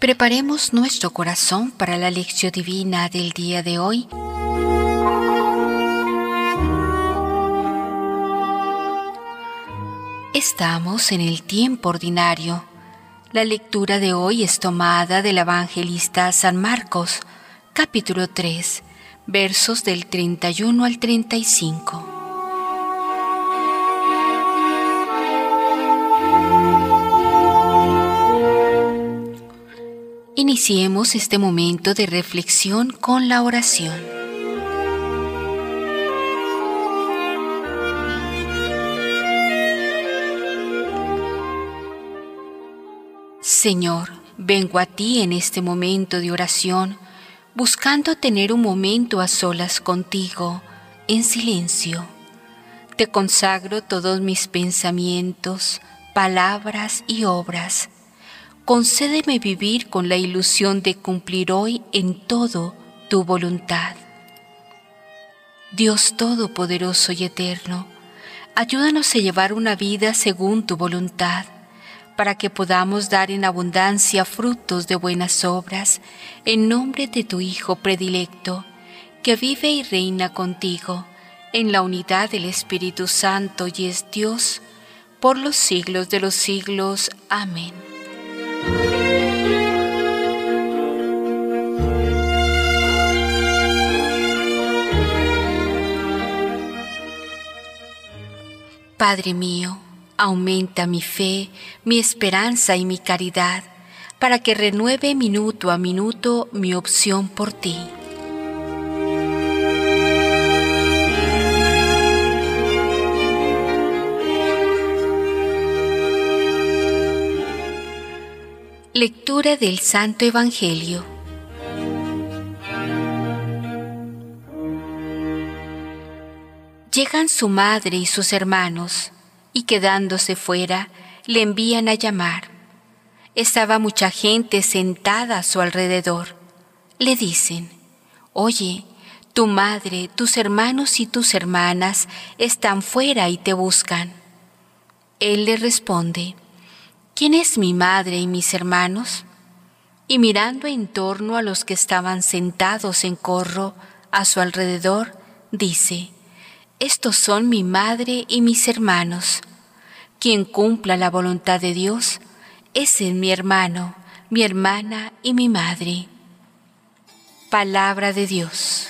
Preparemos nuestro corazón para la lección divina del día de hoy. Estamos en el tiempo ordinario. La lectura de hoy es tomada del evangelista San Marcos, capítulo 3, versos del 31 al 35. Iniciemos este momento de reflexión con la oración. Señor, vengo a ti en este momento de oración, buscando tener un momento a solas contigo, en silencio. Te consagro todos mis pensamientos, palabras y obras. Concédeme vivir con la ilusión de cumplir hoy en todo tu voluntad. Dios Todopoderoso y Eterno, ayúdanos a llevar una vida según tu voluntad para que podamos dar en abundancia frutos de buenas obras, en nombre de tu Hijo predilecto, que vive y reina contigo, en la unidad del Espíritu Santo y es Dios, por los siglos de los siglos. Amén. Padre mío, Aumenta mi fe, mi esperanza y mi caridad, para que renueve minuto a minuto mi opción por ti. Lectura del Santo Evangelio. Llegan su madre y sus hermanos y quedándose fuera, le envían a llamar. Estaba mucha gente sentada a su alrededor. Le dicen, Oye, tu madre, tus hermanos y tus hermanas están fuera y te buscan. Él le responde, ¿quién es mi madre y mis hermanos? Y mirando en torno a los que estaban sentados en corro a su alrededor, dice, estos son mi madre y mis hermanos. Quien cumpla la voluntad de Dios, es mi hermano, mi hermana y mi madre. Palabra de Dios.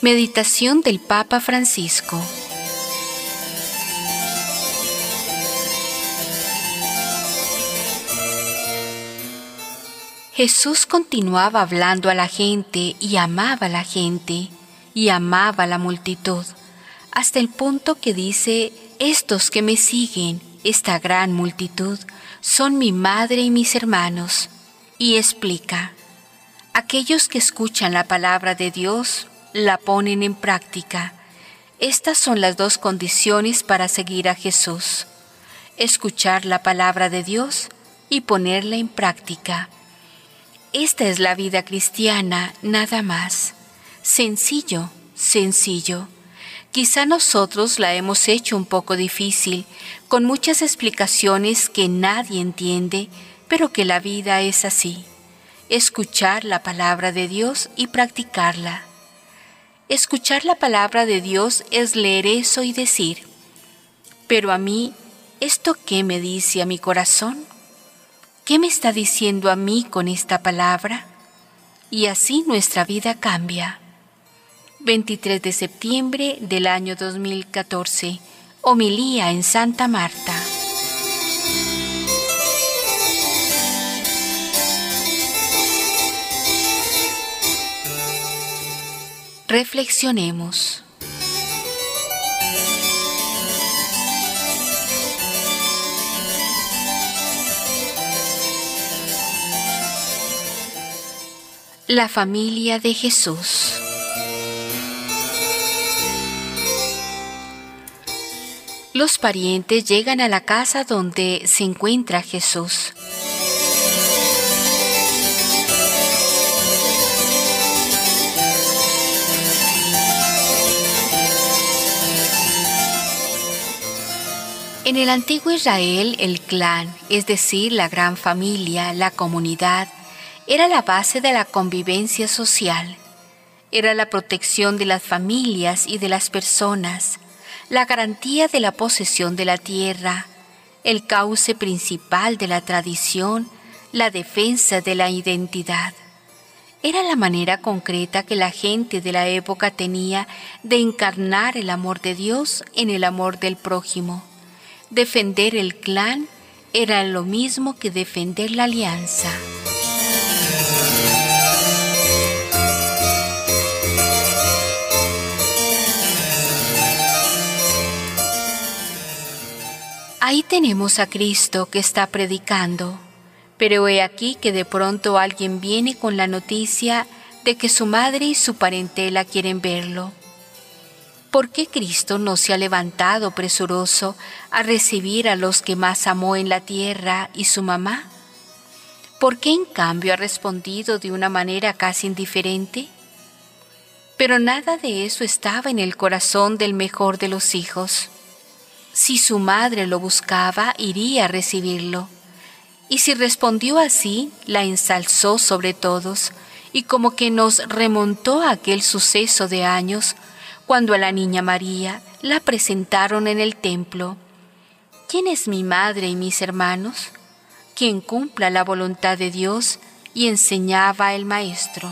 Meditación del Papa Francisco. Jesús continuaba hablando a la gente y amaba a la gente y amaba a la multitud, hasta el punto que dice, estos que me siguen, esta gran multitud, son mi madre y mis hermanos. Y explica, aquellos que escuchan la palabra de Dios, la ponen en práctica. Estas son las dos condiciones para seguir a Jesús. Escuchar la palabra de Dios y ponerla en práctica. Esta es la vida cristiana, nada más. Sencillo, sencillo. Quizá nosotros la hemos hecho un poco difícil, con muchas explicaciones que nadie entiende, pero que la vida es así. Escuchar la palabra de Dios y practicarla. Escuchar la palabra de Dios es leer eso y decir, pero a mí, ¿esto qué me dice a mi corazón? ¿Qué me está diciendo a mí con esta palabra? Y así nuestra vida cambia. 23 de septiembre del año 2014. Homilía en Santa Marta. Reflexionemos. La familia de Jesús. Los parientes llegan a la casa donde se encuentra Jesús. En el antiguo Israel, el clan, es decir, la gran familia, la comunidad, era la base de la convivencia social. Era la protección de las familias y de las personas, la garantía de la posesión de la tierra, el cauce principal de la tradición, la defensa de la identidad. Era la manera concreta que la gente de la época tenía de encarnar el amor de Dios en el amor del prójimo. Defender el clan era lo mismo que defender la alianza. Ahí tenemos a Cristo que está predicando pero he aquí que de pronto alguien viene con la noticia de que su madre y su parentela quieren verlo. ¿Por qué Cristo no se ha levantado presuroso a recibir a los que más amó en la tierra y su mamá? ¿Por qué en cambio ha respondido de una manera casi indiferente? Pero nada de eso estaba en el corazón del mejor de los hijos. Si su madre lo buscaba, iría a recibirlo. Y si respondió así, la ensalzó sobre todos, y como que nos remontó a aquel suceso de años, cuando a la niña María la presentaron en el templo. ¿Quién es mi madre y mis hermanos? Quien cumpla la voluntad de Dios y enseñaba el Maestro.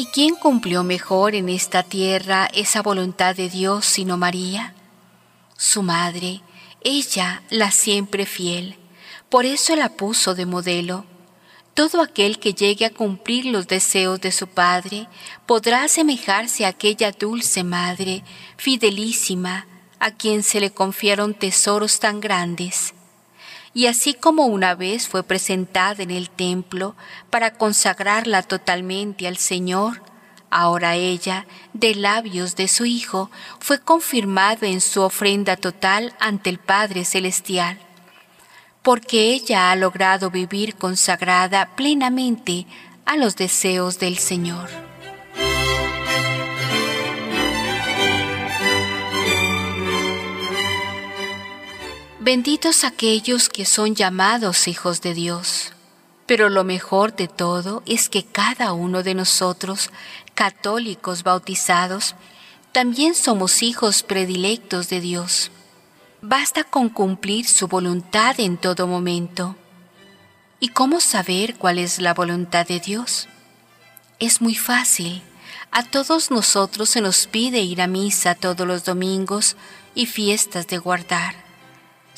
¿Y quién cumplió mejor en esta tierra esa voluntad de Dios sino María? Su madre, ella la siempre fiel, por eso la puso de modelo. Todo aquel que llegue a cumplir los deseos de su Padre podrá asemejarse a aquella dulce Madre, fidelísima, a quien se le confiaron tesoros tan grandes y así como una vez fue presentada en el templo para consagrarla totalmente al Señor, ahora ella, de labios de su Hijo, fue confirmada en su ofrenda total ante el Padre Celestial, porque ella ha logrado vivir consagrada plenamente a los deseos del Señor. Benditos aquellos que son llamados hijos de Dios. Pero lo mejor de todo es que cada uno de nosotros, católicos bautizados, también somos hijos predilectos de Dios. Basta con cumplir su voluntad en todo momento. ¿Y cómo saber cuál es la voluntad de Dios? Es muy fácil. A todos nosotros se nos pide ir a misa todos los domingos y fiestas de guardar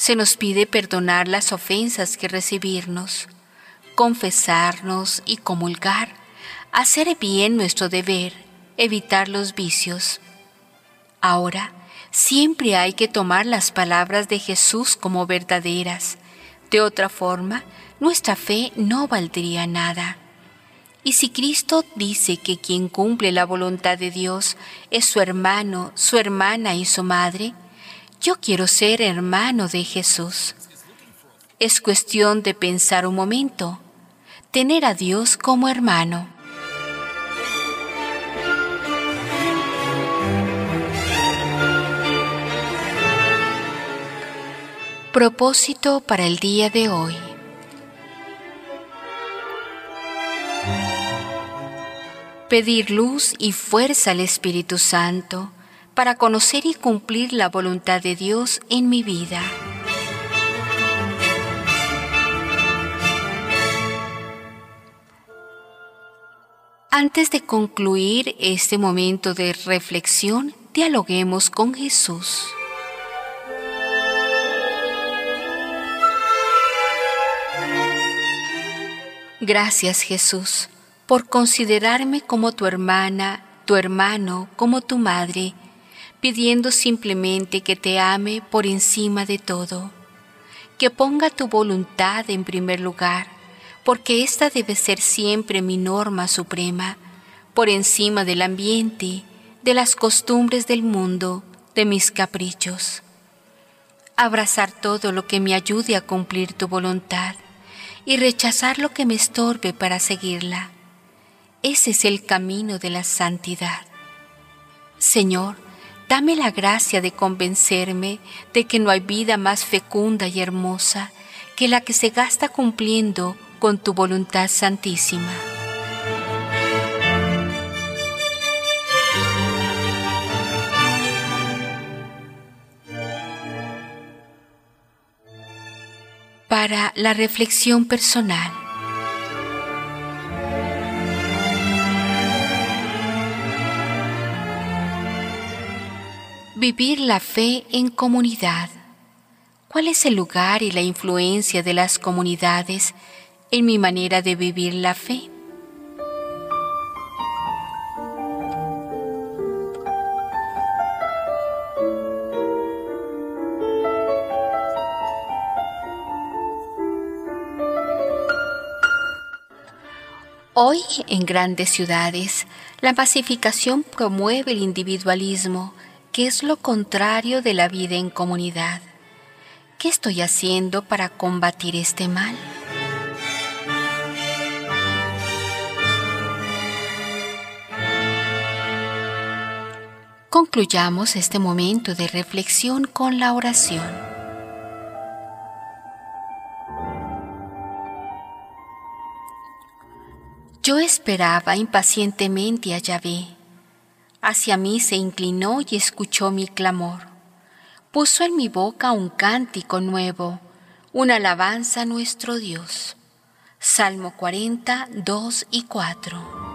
se nos pide perdonar las ofensas que recibirnos, confesarnos y comulgar, hacer bien nuestro deber, evitar los vicios. Ahora, siempre hay que tomar las palabras de Jesús como verdaderas. De otra forma, nuestra fe no valdría nada. Y si Cristo dice que quien cumple la voluntad de Dios es su hermano, su hermana y su madre, yo quiero ser hermano de Jesús. Es cuestión de pensar un momento, tener a Dios como hermano. Propósito para el día de hoy. Pedir luz y fuerza al Espíritu Santo para conocer y cumplir la voluntad de Dios en mi vida. Antes de concluir este momento de reflexión, dialoguemos con Jesús. Gracias Jesús por considerarme como tu hermana, tu hermano, como tu madre pidiendo simplemente que te ame por encima de todo, que ponga tu voluntad en primer lugar, porque esta debe ser siempre mi norma suprema, por encima del ambiente, de las costumbres del mundo, de mis caprichos. Abrazar todo lo que me ayude a cumplir tu voluntad y rechazar lo que me estorbe para seguirla. Ese es el camino de la santidad. Señor, dame la gracia de convencerme de que no hay vida más fecunda y hermosa que la que se gasta cumpliendo con tu voluntad santísima. Para la reflexión personal. Vivir la fe en comunidad. ¿Cuál es el lugar y la influencia de las comunidades en mi manera de vivir la fe? Hoy, en grandes ciudades, la pacificación promueve el individualismo, que es lo contrario de la vida en comunidad. ¿Qué estoy haciendo para combatir este mal? Concluyamos este momento de reflexión con la oración. Yo esperaba impacientemente a Yahvé. Hacia mí se inclinó y escuchó mi clamor puso en mi boca un cántico nuevo, una alabanza a nuestro Dios. Salmo 40, 2 y 4.